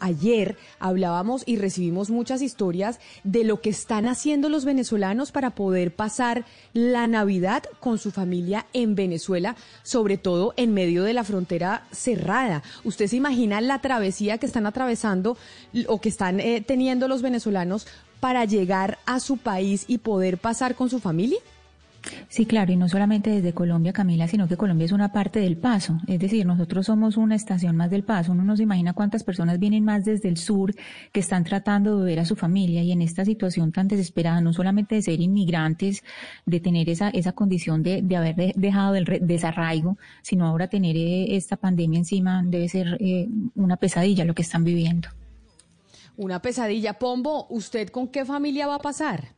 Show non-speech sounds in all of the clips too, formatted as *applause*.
Ayer hablábamos y recibimos muchas historias de lo que están haciendo los venezolanos para poder pasar la Navidad con su familia en Venezuela, sobre todo en medio de la frontera cerrada. ¿Usted se imagina la travesía que están atravesando o que están eh, teniendo los venezolanos para llegar a su país y poder pasar con su familia? Sí, claro, y no solamente desde Colombia, Camila, sino que Colombia es una parte del paso. Es decir, nosotros somos una estación más del paso. Uno no se imagina cuántas personas vienen más desde el sur que están tratando de ver a su familia y en esta situación tan desesperada, no solamente de ser inmigrantes, de tener esa, esa condición de, de haber dejado el desarraigo, sino ahora tener eh, esta pandemia encima debe ser eh, una pesadilla lo que están viviendo. Una pesadilla. Pombo, ¿usted con qué familia va a pasar?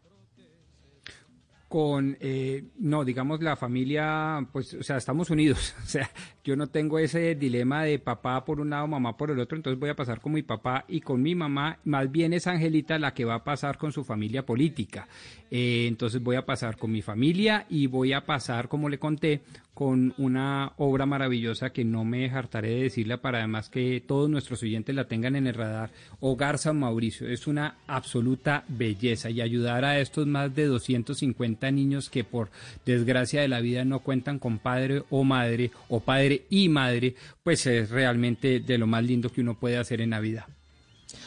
Con, eh, no, digamos la familia, pues, o sea, estamos unidos. *laughs* O sea, yo no tengo ese dilema de papá por un lado, mamá por el otro, entonces voy a pasar con mi papá y con mi mamá. Más bien es Angelita la que va a pasar con su familia política. Eh, entonces voy a pasar con mi familia y voy a pasar, como le conté, con una obra maravillosa que no me hartaré de decirla para además que todos nuestros oyentes la tengan en el radar. Hogar San Mauricio es una absoluta belleza y ayudar a estos más de 250 niños que por desgracia de la vida no cuentan con padre o madre o padre y madre, pues es realmente de lo más lindo que uno puede hacer en Navidad.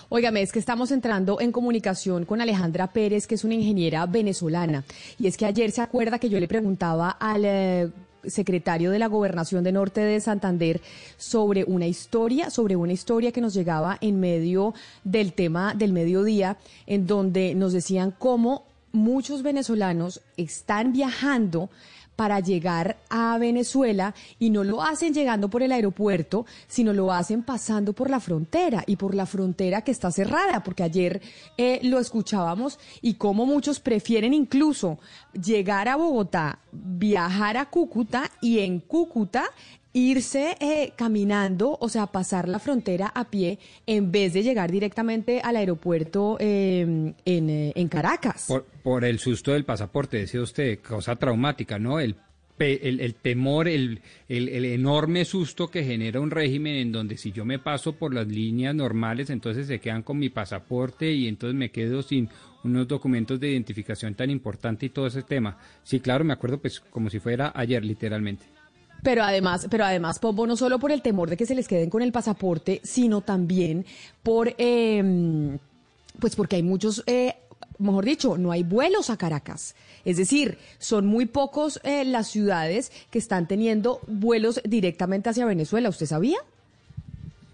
Óigame, es que estamos entrando en comunicación con Alejandra Pérez, que es una ingeniera venezolana. Y es que ayer se acuerda que yo le preguntaba al eh, secretario de la Gobernación de Norte de Santander sobre una historia, sobre una historia que nos llegaba en medio del tema del mediodía, en donde nos decían cómo muchos venezolanos están viajando para llegar a Venezuela y no lo hacen llegando por el aeropuerto, sino lo hacen pasando por la frontera y por la frontera que está cerrada, porque ayer eh, lo escuchábamos y cómo muchos prefieren incluso llegar a Bogotá, viajar a Cúcuta y en Cúcuta irse eh, caminando, o sea, pasar la frontera a pie en vez de llegar directamente al aeropuerto em, en, eh, en, Caracas. Por, por, el susto del pasaporte, decía usted, cosa traumática, ¿no? El, el, el temor, el, el, enorme susto que genera un régimen en donde si yo me paso por las líneas normales, entonces se quedan con mi pasaporte y entonces me quedo sin unos documentos de identificación tan importante y todo ese tema. Sí, claro, me acuerdo pues como si fuera ayer literalmente. Pero además, pero además, Pombo, no solo por el temor de que se les queden con el pasaporte, sino también por, eh, pues porque hay muchos, eh, mejor dicho, no hay vuelos a Caracas. Es decir, son muy pocos eh, las ciudades que están teniendo vuelos directamente hacia Venezuela. ¿Usted sabía?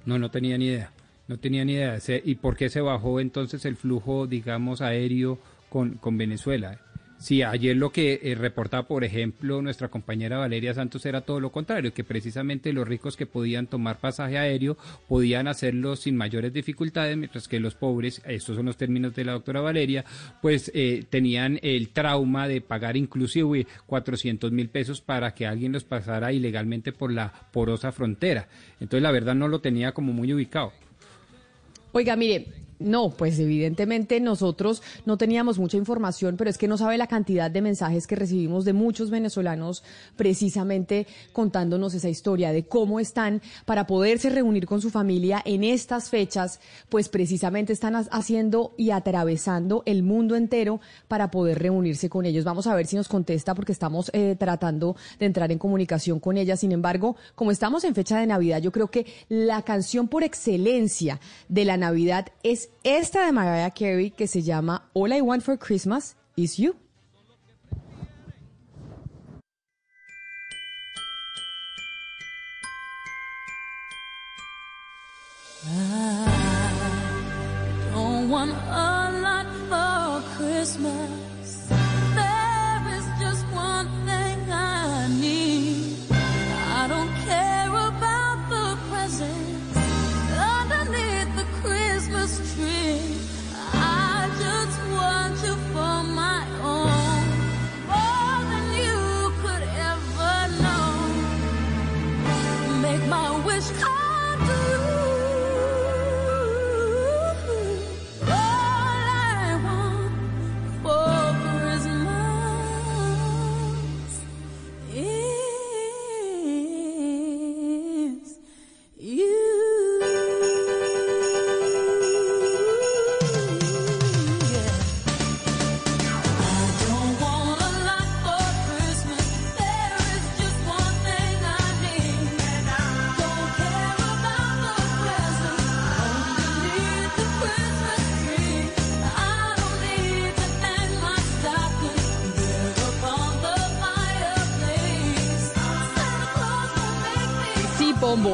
No, no tenía ni idea. No tenía ni idea. ¿Y por qué se bajó entonces el flujo, digamos, aéreo con, con Venezuela? Sí, ayer lo que eh, reportaba, por ejemplo, nuestra compañera Valeria Santos era todo lo contrario, que precisamente los ricos que podían tomar pasaje aéreo podían hacerlo sin mayores dificultades, mientras que los pobres, estos son los términos de la doctora Valeria, pues eh, tenían el trauma de pagar inclusive 400 mil pesos para que alguien los pasara ilegalmente por la porosa frontera. Entonces, la verdad no lo tenía como muy ubicado. Oiga, mire, no, pues evidentemente nosotros no teníamos mucha información, pero es que no sabe la cantidad de mensajes que recibimos de muchos venezolanos precisamente contándonos esa historia de cómo están para poderse reunir con su familia en estas fechas, pues precisamente están haciendo y atravesando el mundo entero para poder reunirse con ellos. Vamos a ver si nos contesta porque estamos eh, tratando de entrar en comunicación con ella. Sin embargo, como estamos en fecha de Navidad, yo creo que la canción por excelencia de la Navidad es esta de Mariah Carey que se llama All I Want for Christmas Is You.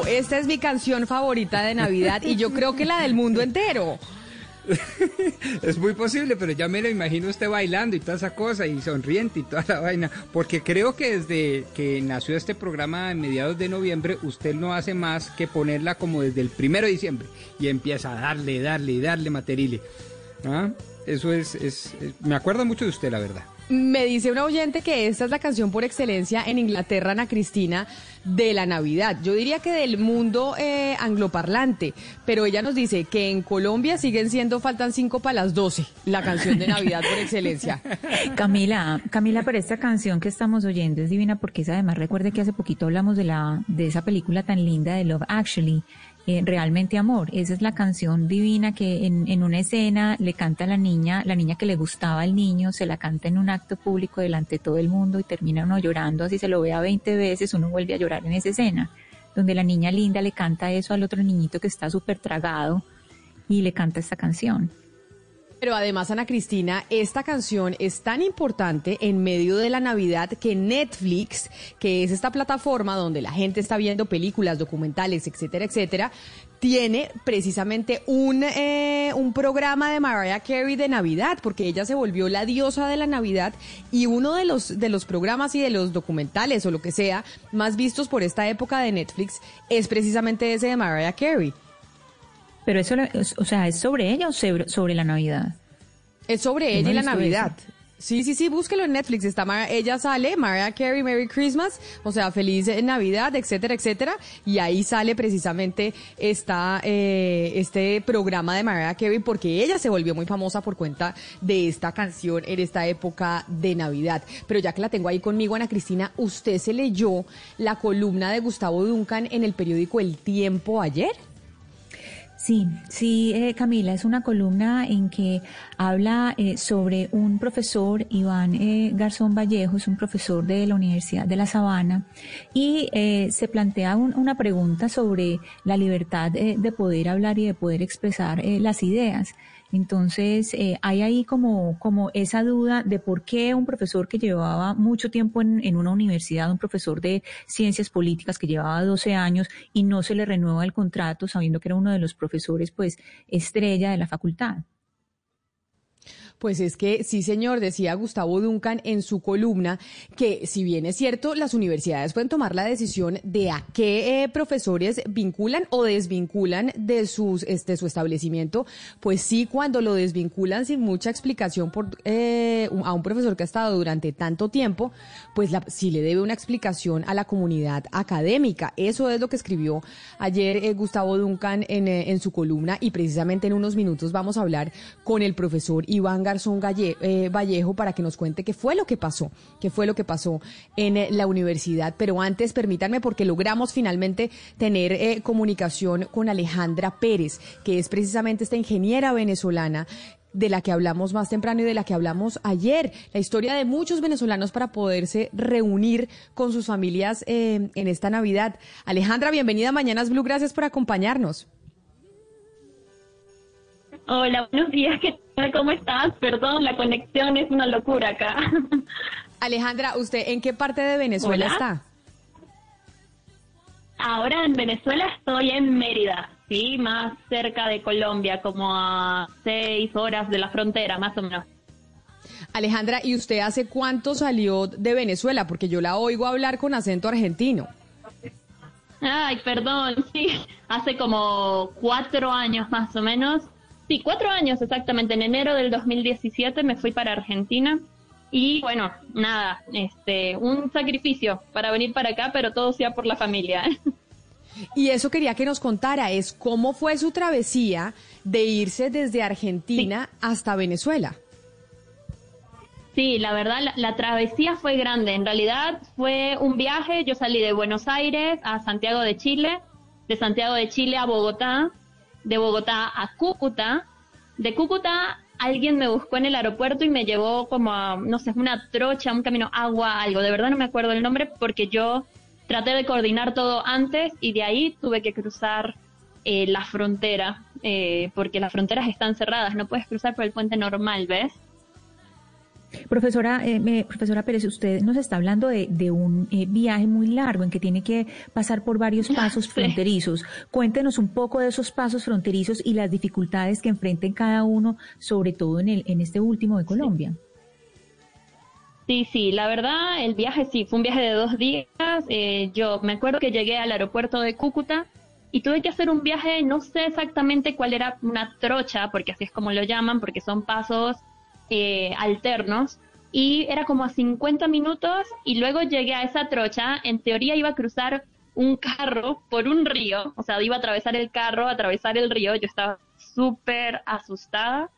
Esta es mi canción favorita de Navidad y yo creo que la del mundo entero. *laughs* es muy posible, pero ya me lo imagino usted bailando y toda esa cosa y sonriente y toda la vaina, porque creo que desde que nació este programa a mediados de noviembre, usted no hace más que ponerla como desde el primero de diciembre y empieza a darle, darle y darle materile. ¿Ah? Eso es, es, me acuerdo mucho de usted, la verdad. Me dice un oyente que esta es la canción por excelencia en Inglaterra, Ana Cristina, de la Navidad. Yo diría que del mundo eh, angloparlante, pero ella nos dice que en Colombia siguen siendo Faltan cinco para las doce, la canción de Navidad por excelencia. *laughs* Camila, Camila, pero esta canción que estamos oyendo es divina porque es además, recuerde que hace poquito hablamos de, la, de esa película tan linda de Love Actually eh, realmente amor. Esa es la canción divina que en, en, una escena le canta a la niña, la niña que le gustaba al niño, se la canta en un acto público delante de todo el mundo y termina uno llorando, así se lo vea 20 veces, uno vuelve a llorar en esa escena, donde la niña linda le canta eso al otro niñito que está súper tragado y le canta esta canción. Pero además, Ana Cristina, esta canción es tan importante en medio de la Navidad que Netflix, que es esta plataforma donde la gente está viendo películas, documentales, etcétera, etcétera, tiene precisamente un, eh, un programa de Mariah Carey de Navidad, porque ella se volvió la diosa de la Navidad y uno de los, de los programas y de los documentales o lo que sea más vistos por esta época de Netflix es precisamente ese de Mariah Carey. Pero eso, o sea, ¿es sobre ella o sobre, la Navidad? Es sobre ella y la Navidad. Sí, sí, sí, búsquelo en Netflix. Está ella sale, Mariah Carey, Merry Christmas, o sea, feliz Navidad, etcétera, etcétera. Y ahí sale precisamente esta, eh, este programa de Mariah Carey porque ella se volvió muy famosa por cuenta de esta canción en esta época de Navidad. Pero ya que la tengo ahí conmigo, Ana Cristina, ¿usted se leyó la columna de Gustavo Duncan en el periódico El Tiempo ayer? Sí, sí, eh, Camila, es una columna en que habla eh, sobre un profesor, Iván eh, Garzón Vallejo, es un profesor de la Universidad de La Sabana, y se plantea una pregunta sobre la libertad de poder hablar y de poder expresar las ideas. Entonces, eh, hay ahí como, como esa duda de por qué un profesor que llevaba mucho tiempo en, en, una universidad, un profesor de ciencias políticas que llevaba 12 años y no se le renueva el contrato sabiendo que era uno de los profesores, pues, estrella de la facultad. Pues es que sí, señor, decía Gustavo Duncan en su columna que si bien es cierto, las universidades pueden tomar la decisión de a qué eh, profesores vinculan o desvinculan de sus este su establecimiento, pues sí cuando lo desvinculan sin mucha explicación por eh, a un profesor que ha estado durante tanto tiempo, pues la, sí le debe una explicación a la comunidad académica. Eso es lo que escribió ayer eh, Gustavo Duncan en, en su columna y precisamente en unos minutos vamos a hablar con el profesor Iván Garzón eh, Vallejo para que nos cuente qué fue lo que pasó, qué fue lo que pasó en eh, la universidad. Pero antes, permítanme, porque logramos finalmente tener eh, comunicación con Alejandra Pérez, que es precisamente esta ingeniera venezolana de la que hablamos más temprano y de la que hablamos ayer, la historia de muchos venezolanos para poderse reunir con sus familias en esta Navidad. Alejandra, bienvenida a Mañanas Blue, gracias por acompañarnos. Hola, buenos días, ¿qué tal? ¿Cómo estás? Perdón, la conexión es una locura acá. *laughs* Alejandra, ¿usted en qué parte de Venezuela está? Ahora en Venezuela estoy en Mérida, sí, más cerca de Colombia, como a seis horas de la frontera, más o menos. Alejandra, ¿y usted hace cuánto salió de Venezuela? Porque yo la oigo hablar con acento argentino. Ay, perdón, *laughs* sí, hace como cuatro años más o menos Sí, cuatro años exactamente. En enero del 2017 me fui para Argentina y bueno, nada, este, un sacrificio para venir para acá, pero todo sea por la familia. *laughs* Y eso quería que nos contara, es cómo fue su travesía de irse desde Argentina hasta Venezuela. Sí, la verdad, la, la, travesía fue grande. En realidad fue un viaje. Yo salí de Buenos Aires a Santiago de Chile, de Santiago de Chile a Bogotá, de Bogotá a Cúcuta. De Cúcuta alguien me buscó en el aeropuerto y me llevó como a, no sé, una trocha, un camino, agua, algo. De verdad no me acuerdo el nombre porque yo traté de coordinar todo antes y de ahí tuve que cruzar eh, la frontera, eh, porque las fronteras están cerradas, no puedes cruzar por el puente normal, ¿ves? Profesora, eh, profesora Pérez, usted nos está hablando de, de un eh, viaje muy largo en que tiene que pasar por varios *laughs* pasos fronterizos. Cuéntenos un poco de esos pasos fronterizos y las dificultades que enfrenten cada uno, sobre todo en, el, en este último de Colombia. Sí, sí, la verdad, el viaje sí, fue un viaje de dos días. Eh, yo me acuerdo que llegué al aeropuerto de Cúcuta y tuve que hacer un viaje, no sé exactamente cuál era una trocha, porque así es como lo llaman, porque son pasos eh, alternos, y era como a 50 minutos y luego llegué a esa trocha, en teoría iba a cruzar un carro por un río, o sea, iba a atravesar el carro, atravesar el río, yo estaba súper asustada,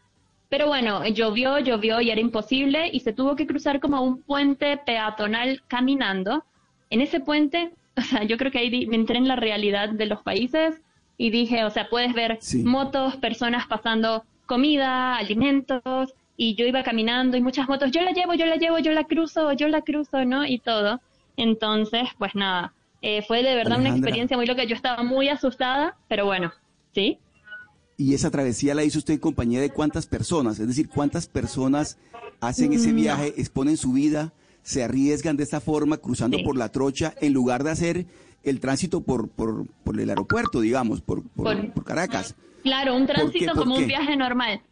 pero bueno, llovió, llovió y era imposible y se tuvo que cruzar como un puente peatonal caminando. En ese puente, o sea, yo creo que ahí me entré en la realidad de los países y dije, o sea, puedes ver motos, personas pasando comida, alimentos, y yo iba caminando y muchas motos, yo la llevo, yo la llevo, yo la cruzo, yo la cruzo, ¿no? Y todo. Entonces, pues nada, eh, fue de verdad una experiencia muy loca. Yo estaba muy asustada, pero bueno, ¿sí? ¿Y esa travesía la hizo usted en compañía de cuántas personas? Es decir, ¿cuántas personas hacen ese mm. viaje, exponen su vida, se arriesgan de esta forma cruzando por la trocha en lugar de hacer el tránsito por, por, por el aeropuerto, digamos, por, por, Caracas? Claro, un tránsito como un viaje normal.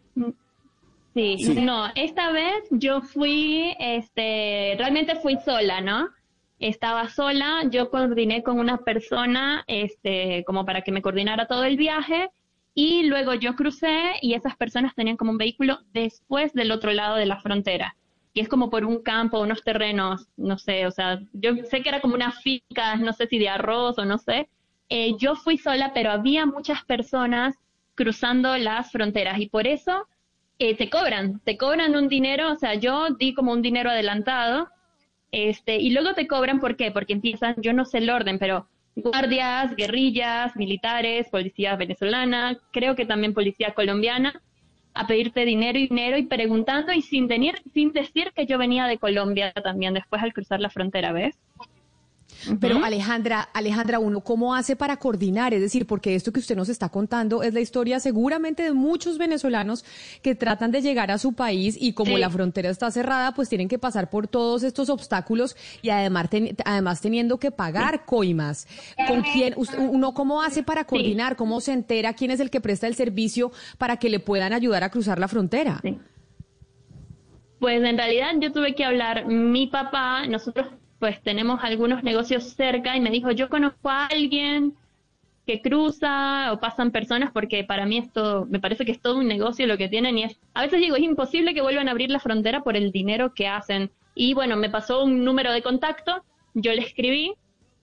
Sí, no, esta vez yo fui, este, realmente fui sola, ¿no? Estaba sola, yo coordiné con una persona, este, como para que me coordinara todo el viaje, y luego yo crucé y esas personas tenían como un vehículo después del otro lado de la frontera, y es como por un campo, unos terrenos, no sé, o sea, yo sé que era como una finca, no sé si de arroz o no sé. Eh, yo fui sola, pero había muchas personas cruzando las fronteras y por eso eh, te cobran, te cobran un dinero, o sea, yo di como un dinero adelantado, este, y luego te cobran, ¿por qué? Porque empiezan, yo no sé el orden, pero guardias, guerrillas, militares, policía venezolana, creo que también policía colombiana, a pedirte dinero y dinero y preguntando y sin, venir, sin decir que yo venía de Colombia también después al cruzar la frontera, ¿ves? Pero Alejandra, Alejandra, uno cómo hace para coordinar, es decir, porque esto que usted nos está contando es la historia seguramente de muchos venezolanos que tratan de llegar a su país y como la frontera está cerrada, pues tienen que pasar por todos estos obstáculos y además, además teniendo que pagar coimas. ¿Con quién uno cómo hace para coordinar? ¿Cómo se entera quién es el que presta el servicio para que le puedan ayudar a cruzar la frontera? Pues en realidad yo tuve que hablar mi papá, nosotros pues tenemos algunos negocios cerca y me dijo, yo conozco a alguien que cruza o pasan personas porque para mí esto me parece que es todo un negocio lo que tienen y es a veces digo es imposible que vuelvan a abrir la frontera por el dinero que hacen y bueno me pasó un número de contacto yo le escribí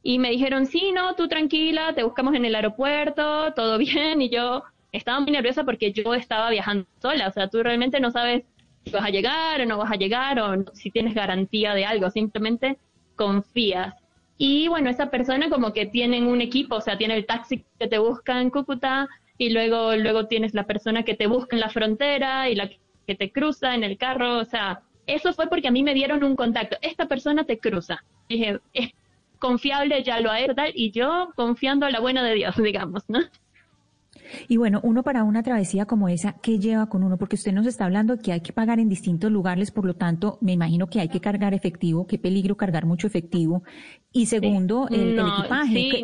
y me dijeron sí no tú tranquila te buscamos en el aeropuerto todo *laughs* bien y yo estaba muy nerviosa porque yo estaba viajando sola o sea tú realmente no sabes si vas a llegar o no vas a llegar o si tienes garantía de algo simplemente confías. Y bueno, esa persona como que tienen un equipo, o sea, tiene el taxi que te busca en Cúcuta y luego, luego tienes la persona que te busca en la frontera y la que te cruza en el carro, o sea, eso fue porque a mí me dieron un contacto, esta persona te cruza. Dije, es confiable, ya lo ha hecho, y yo confiando a la buena de Dios, *laughs* digamos, ¿no? Y bueno, uno para una travesía como esa, ¿qué lleva con uno? Porque usted nos está hablando de que hay que pagar en distintos lugares, por lo tanto, me imagino que hay que cargar efectivo, qué peligro cargar mucho efectivo. Y segundo, el, equipaje,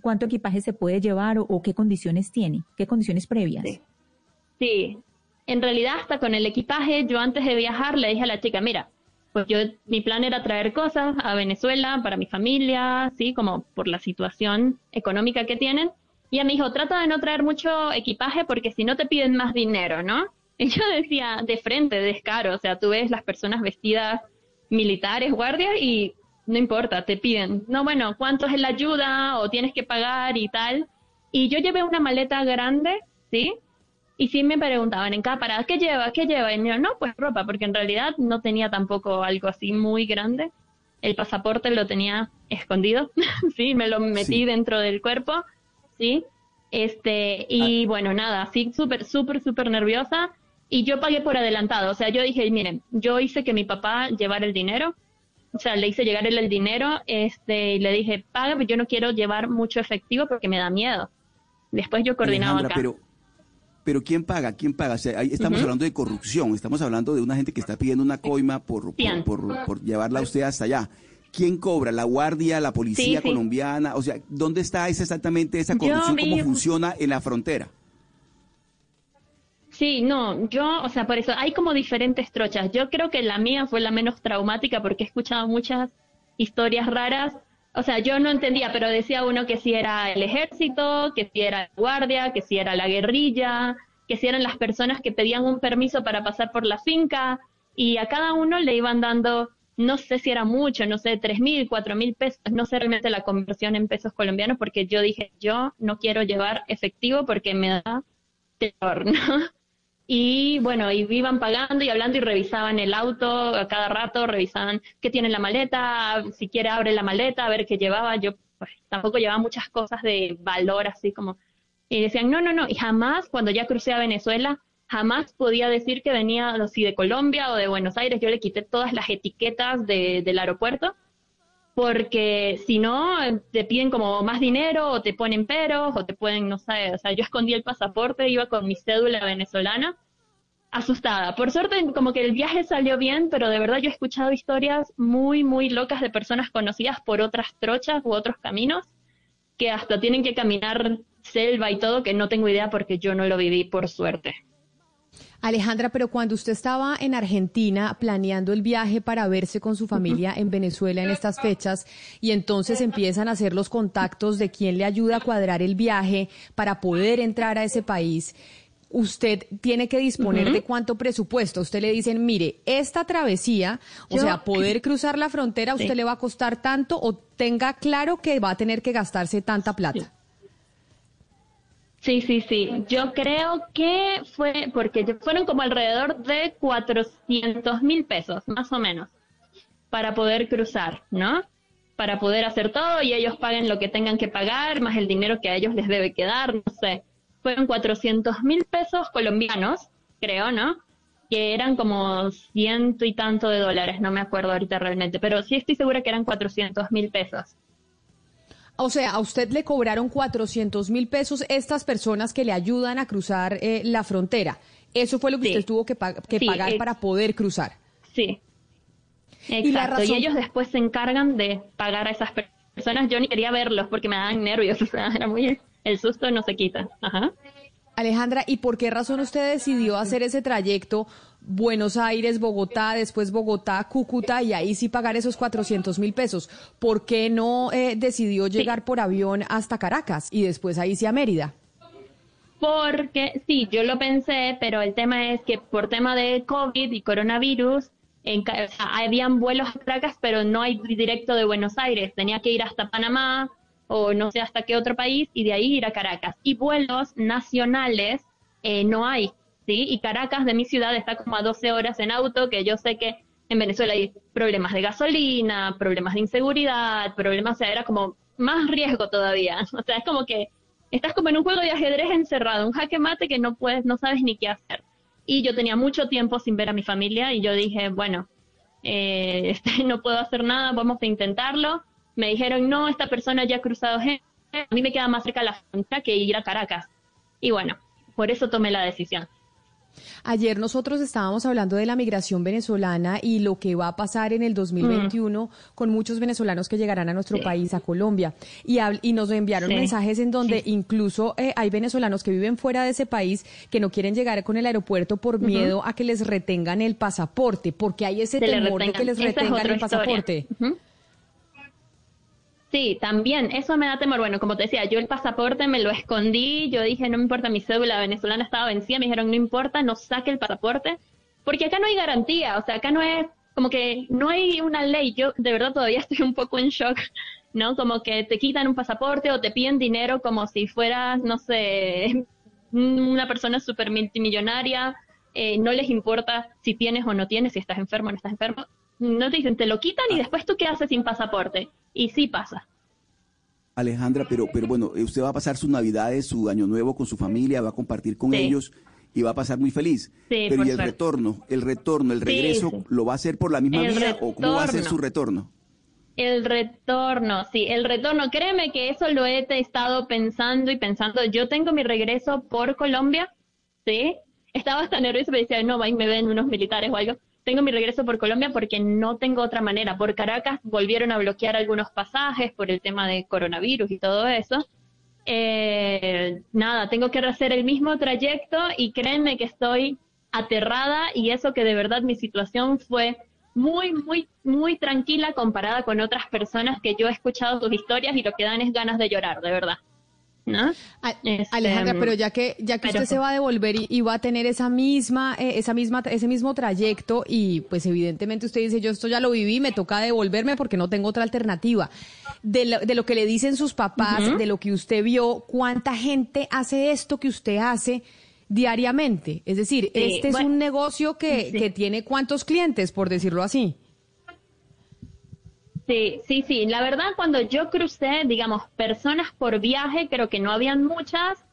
¿Cuánto, equipaje se puede llevar o, qué condiciones tiene? ¿Qué condiciones previas? Sí. en realidad hasta con el equipaje, yo antes de viajar le dije a la chica, mira, pues yo, mi plan era traer cosas a Venezuela para mi familia, sí, como por la situación económica que tienen ella me dijo, trata de no traer mucho equipaje porque si no te piden más dinero, ¿no? Y yo decía, de frente, descaro, o sea, tú ves las personas vestidas militares, guardias, y no importa, te piden, no, bueno, ¿cuánto es la ayuda? O tienes que pagar y tal. Y yo llevé una maleta grande, ¿sí? Y sí me preguntaban en cada parada, ¿qué lleva? ¿Qué lleva? Y yo, no, pues ropa, porque en realidad no tenía tampoco algo así muy grande. El pasaporte lo tenía escondido, *laughs* sí, me lo metí dentro del cuerpo ¿sí? Este, y ah. bueno, nada, así súper, súper, súper nerviosa. Y yo pagué por adelantado. O sea, yo dije, miren, yo hice que mi papá llevara el dinero. O sea, le hice llegar él el dinero. Este, y le dije, paga, pero yo no quiero llevar mucho efectivo porque me da miedo. Después yo coordinaba acá. Pero, Pero ¿quién paga? ¿Quién paga? O sea, ahí estamos hablando de corrupción, estamos hablando de una gente que está pidiendo una coima por, por, por- por llevarla a usted hasta allá. ¿Quién cobra? ¿La guardia, la policía Sí, sí. colombiana? O sea, ¿dónde está esa, exactamente esa Yo corrupción? ¿Cómo funciona en la frontera? Sí, no, yo, o sea, por eso hay como diferentes trochas. Yo creo que la mía fue la menos traumática porque he escuchado muchas historias raras. O sea, yo no entendía, pero decía uno que si era el ejército, que si era la guardia, que si era la guerrilla, que si eran las personas que pedían un permiso para pasar por la finca y a cada uno le iban dando, no sé si era mucho, no sé, tres mil, cuatro mil pesos, no sé realmente la conversión en pesos colombianos porque yo dije, yo no quiero llevar efectivo porque me da terror, *laughs* ¿no? Y bueno, y iban pagando y hablando y revisaban el auto a cada rato, revisaban qué tiene en la maleta, si quiere abre la maleta, a ver qué llevaba. Yo pues, tampoco llevaba muchas cosas de valor así como... Y decían, no, no, no, y jamás cuando ya crucé a Venezuela, jamás podía decir que venía no, si de Colombia o de Buenos Aires. Yo le quité todas las etiquetas de- del aeropuerto porque si no, te piden como más dinero o te ponen peros o te pueden, no sé, o sea, yo escondí el pasaporte, iba con mi cédula venezolana, asustada. Por suerte, como que el viaje salió bien, pero de verdad yo he escuchado historias muy, muy locas de personas conocidas por otras trochas u otros caminos que hasta tienen que caminar selva y todo, que no tengo idea porque yo no lo viví, por suerte. Alejandra, pero cuando usted estaba en Argentina planeando el viaje para verse con su familia en Venezuela en estas fechas y entonces empiezan a hacer los contactos de quién le ayuda a cuadrar el viaje para poder entrar a ese país, usted tiene que disponer de cuánto presupuesto. Usted le dicen, mire, esta travesía, o sea, poder *clears throat* cruzar la frontera, usted le va a costar tanto o tenga claro que va a tener que gastarse tanta plata. Sí, sí, sí. Yo creo que fue porque fueron como alrededor de 400 mil pesos, más o menos, para poder cruzar, ¿no? Para poder hacer todo y ellos paguen lo que tengan que pagar, más el dinero que a ellos les debe quedar, no sé. Fueron 400 mil pesos colombianos, creo, ¿no? Que eran como ciento y tanto de dólares, no me acuerdo ahorita realmente, pero sí estoy segura que eran 400 mil pesos. O sea, a usted le cobraron 400 mil pesos estas personas que le ayudan a cruzar eh, la frontera. Eso fue lo que Sí. usted tuvo que, pa- que Sí, pagar ex- para poder cruzar. Sí. Y la Exacto. Y, razón- ellos después se encargan de pagar a esas per- personas. Yo ni quería verlos porque me daban nervios. *laughs* O sea, era muy. El susto no se quita. Ajá. Alejandra, ¿y por qué razón usted decidió hacer ese trayecto Buenos Aires, Bogotá, después Bogotá, Cúcuta y ahí sí pagar esos 400 mil pesos? ¿Por qué no eh, decidió llegar por avión hasta Caracas y después ahí sí a Mérida? Porque sí, yo lo pensé, pero el tema es que por tema de COVID y coronavirus, en, habían vuelos a Caracas, pero no hay directo de Buenos Aires. Tenía que ir hasta Panamá o no sé hasta qué otro país y de ahí ir a Caracas. Y vuelos nacionales eh, no hay, ¿sí? Y Caracas de mi ciudad está como a 12 horas en auto, que yo sé que en Venezuela hay problemas de gasolina, problemas de inseguridad, problemas, o sea, era como más riesgo todavía. *laughs* O sea, es como que estás como en un juego de ajedrez encerrado, un jaque mate que no puedes, no sabes ni qué hacer. Y yo tenía mucho tiempo sin ver a mi familia y yo dije, bueno, eh, *laughs* este, no puedo hacer nada, vamos a intentarlo. Me dijeron, no, esta persona ya ha cruzado gente, a mí me queda más cerca la frontera que ir a Caracas. Y bueno, por eso tomé la decisión. Ayer nosotros estábamos hablando de la migración venezolana y lo que va a pasar en el 2021 con muchos venezolanos que llegarán a nuestro Sí. país, a Colombia. Y, y nos enviaron Sí. mensajes en donde incluso eh, hay venezolanos que viven fuera de ese país que no quieren llegar con el aeropuerto por miedo a que les retengan el pasaporte, porque hay ese Se temor de que les retengan el pasaporte. Sí, también, eso me da temor. Bueno, como te decía, yo el pasaporte me lo escondí, yo dije, no me importa, mi cédula venezolana estaba vencida, me dijeron, no importa, no saque el pasaporte, porque acá no hay garantía, o sea, acá no es, como que no hay una ley, yo de verdad todavía *laughs* estoy un poco en shock, ¿no? Como que te quitan un pasaporte o te piden dinero como si fueras, no sé, *laughs* una persona súper multimillonaria, eh, no les importa si tienes o no tienes, si estás enfermo o no estás enfermo. No te dicen, te lo quitan y después tú qué haces sin pasaporte. Y sí pasa. Alejandra, pero, pero bueno, eh, usted va a pasar sus navidades, su año nuevo con su familia, va a compartir con Sí. ellos y va a pasar muy feliz. Sí, pero ¿y el suerte. retorno? ¿El retorno, el regreso, sí. lo va a hacer por la misma El vía o cómo va a ser su retorno? El retorno, sí, el retorno. Créeme que eso lo he estado pensando y pensando. Yo tengo mi regreso por Colombia, ¿sí? Estaba hasta nerviosa, me decía, no, ahí me ven unos militares o algo. Tengo mi regreso por Colombia porque no tengo otra manera. Por Caracas volvieron a bloquear algunos pasajes por el tema de coronavirus y todo eso. Eh, nada, tengo que hacer el mismo trayecto y créanme que estoy aterrada y eso que de verdad mi situación fue muy, muy, muy tranquila comparada con otras personas que yo he escuchado sus historias y lo que dan es ganas de llorar, de verdad. ¿No? Este, Alejandra, pero ya que ya que usted se va a devolver y, va a tener esa misma eh, esa misma ese mismo trayecto y pues evidentemente usted dice yo esto ya lo viví me toca devolverme porque no tengo otra alternativa de lo, de lo que le dicen sus papás de lo que usted vio cuánta gente hace esto que usted hace diariamente es decir este es un negocio que, que tiene cuántos clientes por decirlo así Sí, sí, sí. La verdad, cuando yo crucé, digamos, personas por viaje, creo que no habían muchas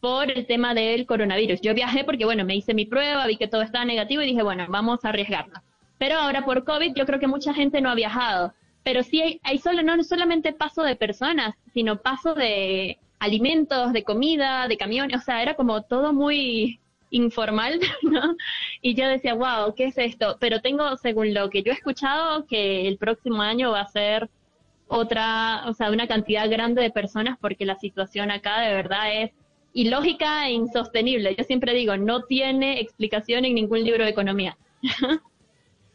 por el tema del coronavirus. Yo viajé porque, bueno, me hice mi prueba, vi que todo estaba negativo y dije, bueno, vamos a arriesgarnos. Pero ahora por COVID yo creo que mucha gente no ha viajado. Pero sí hay, hay solo, no solamente paso de personas, sino paso de alimentos, de comida, de camiones. O sea, era como todo muy, informal, *laughs* ¿no? Y yo decía, wow, ¿qué es esto? Pero tengo, según lo que yo he escuchado, que el próximo año va a ser otra, o sea, una cantidad grande de personas porque la situación acá de verdad es ilógica e insostenible. Yo siempre digo, no tiene explicación en ningún libro de economía. *laughs*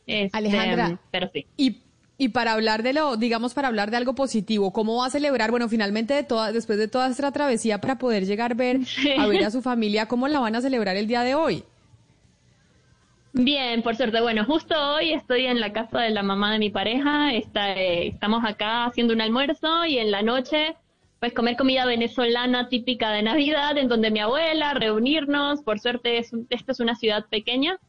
Este, Alejandra, pero sí. Y y para hablar de lo, digamos, para hablar de algo positivo, ¿cómo va a celebrar? Bueno, finalmente de toda, después de toda esta travesía para poder llegar ver, a ver a su familia, ¿cómo la van a celebrar el día de hoy? Bien, por suerte. Bueno, justo hoy estoy en la casa de la mamá de mi pareja. Está, eh, estamos acá haciendo un almuerzo y en la noche, pues comer comida venezolana típica de Navidad, en donde mi abuela, reunirnos. Por suerte, es, esta es una ciudad pequeña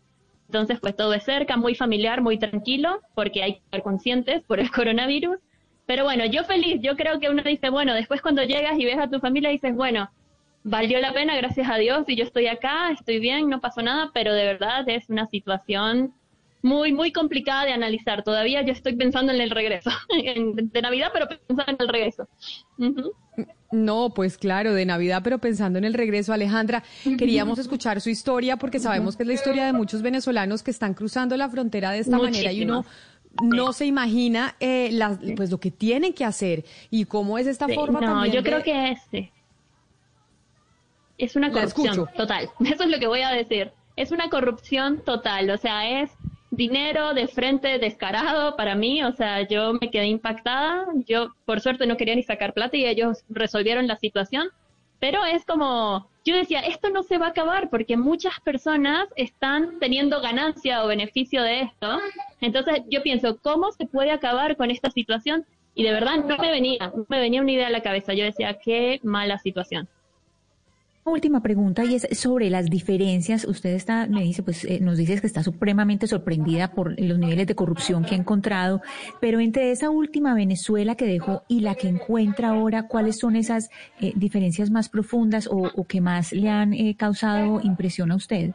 entonces, pues todo es cerca, muy familiar, muy tranquilo, porque hay que estar conscientes por el *laughs* coronavirus. Pero bueno, yo feliz, yo creo que uno dice, bueno, después cuando llegas y ves a tu familia dices, bueno, valió la pena, gracias a Dios, y yo estoy acá, estoy bien, no pasó nada, pero de verdad es una situación muy, muy complicada de analizar. Todavía yo estoy pensando en el regreso, *laughs* de Navidad, pero pensando en el regreso. No, pues claro, de Navidad, pero pensando en el regreso, Alejandra, queríamos escuchar su historia porque sabemos que es la historia de muchos venezolanos que están cruzando la frontera de esta manera y uno no se imagina eh, pues lo que tienen que hacer y cómo es esta forma no, yo creo que es, es una corrupción total. *laughs* Eso es lo que voy a decir. Es una corrupción total, o sea, es dinero de frente descarado para mí, o sea, yo me quedé impactada, yo por suerte no quería ni sacar plata y ellos resolvieron la situación, pero es como, yo decía, esto no se va a acabar porque muchas personas están teniendo ganancia o beneficio de esto, entonces yo pienso, ¿cómo se puede acabar con esta situación? Y de verdad no me venía, me venía una idea a la cabeza, yo decía, qué mala situación última pregunta y es sobre las diferencias. Usted está, me dice, pues eh, nos dice que está supremamente sorprendida por los niveles de corrupción que ha encontrado, pero entre esa última Venezuela que dejó y la que encuentra ahora, ¿cuáles son esas eh, diferencias más profundas o, que más le han eh, causado impresión a usted?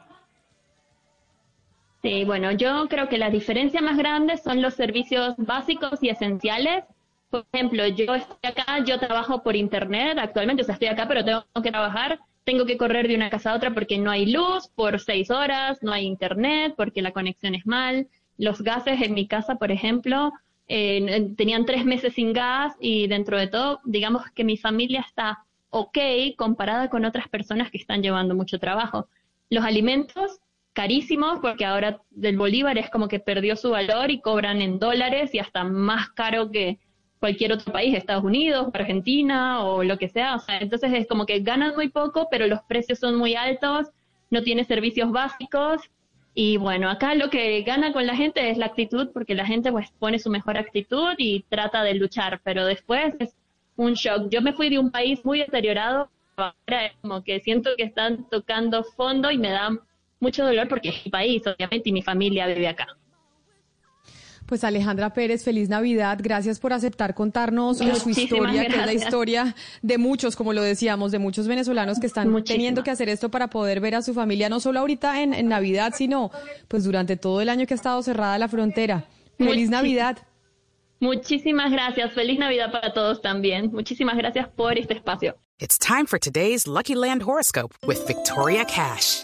Sí, bueno, yo creo que las diferencias más grandes son los servicios básicos y esenciales. Por ejemplo, yo estoy acá, yo trabajo por internet actualmente, o sea, estoy acá, pero tengo que trabajar tengo que correr de una casa a otra porque no hay luz por seis horas, no hay internet porque la conexión es mal. Los gases en mi casa, por ejemplo, eh, tenían tres meses sin gas y dentro de todo, digamos que mi familia está ok comparada con otras personas que están llevando mucho trabajo. Los alimentos, carísimos porque ahora del bolívar es como que perdió su valor y cobran en dólares y hasta más caro que, cualquier otro país, Estados Unidos, Argentina o lo que sea. O sea, entonces es como que ganan muy poco, pero los precios son muy altos, no tiene servicios básicos. Y bueno, acá lo que gana con la gente es la actitud, porque la gente pues pone su mejor actitud y trata de luchar, pero después es un shock. Yo me fui de un país muy deteriorado, ahora es como que siento que están tocando fondo y me da mucho dolor porque es mi país, obviamente, y mi familia vive acá. Pues Alejandra Pérez, feliz Navidad. Gracias por aceptar contarnos su historia, que es la historia de muchos, como lo decíamos, de muchos venezolanos que están teniendo que hacer esto para poder ver a su familia, no solo ahorita en, Navidad, sino pues durante todo el año que ha estado cerrada la frontera. Feliz Navidad. Muchísimas gracias. Feliz Navidad para todos también. Muchísimas gracias por este espacio. It's time for today's Lucky Land horoscope with Victoria Cash.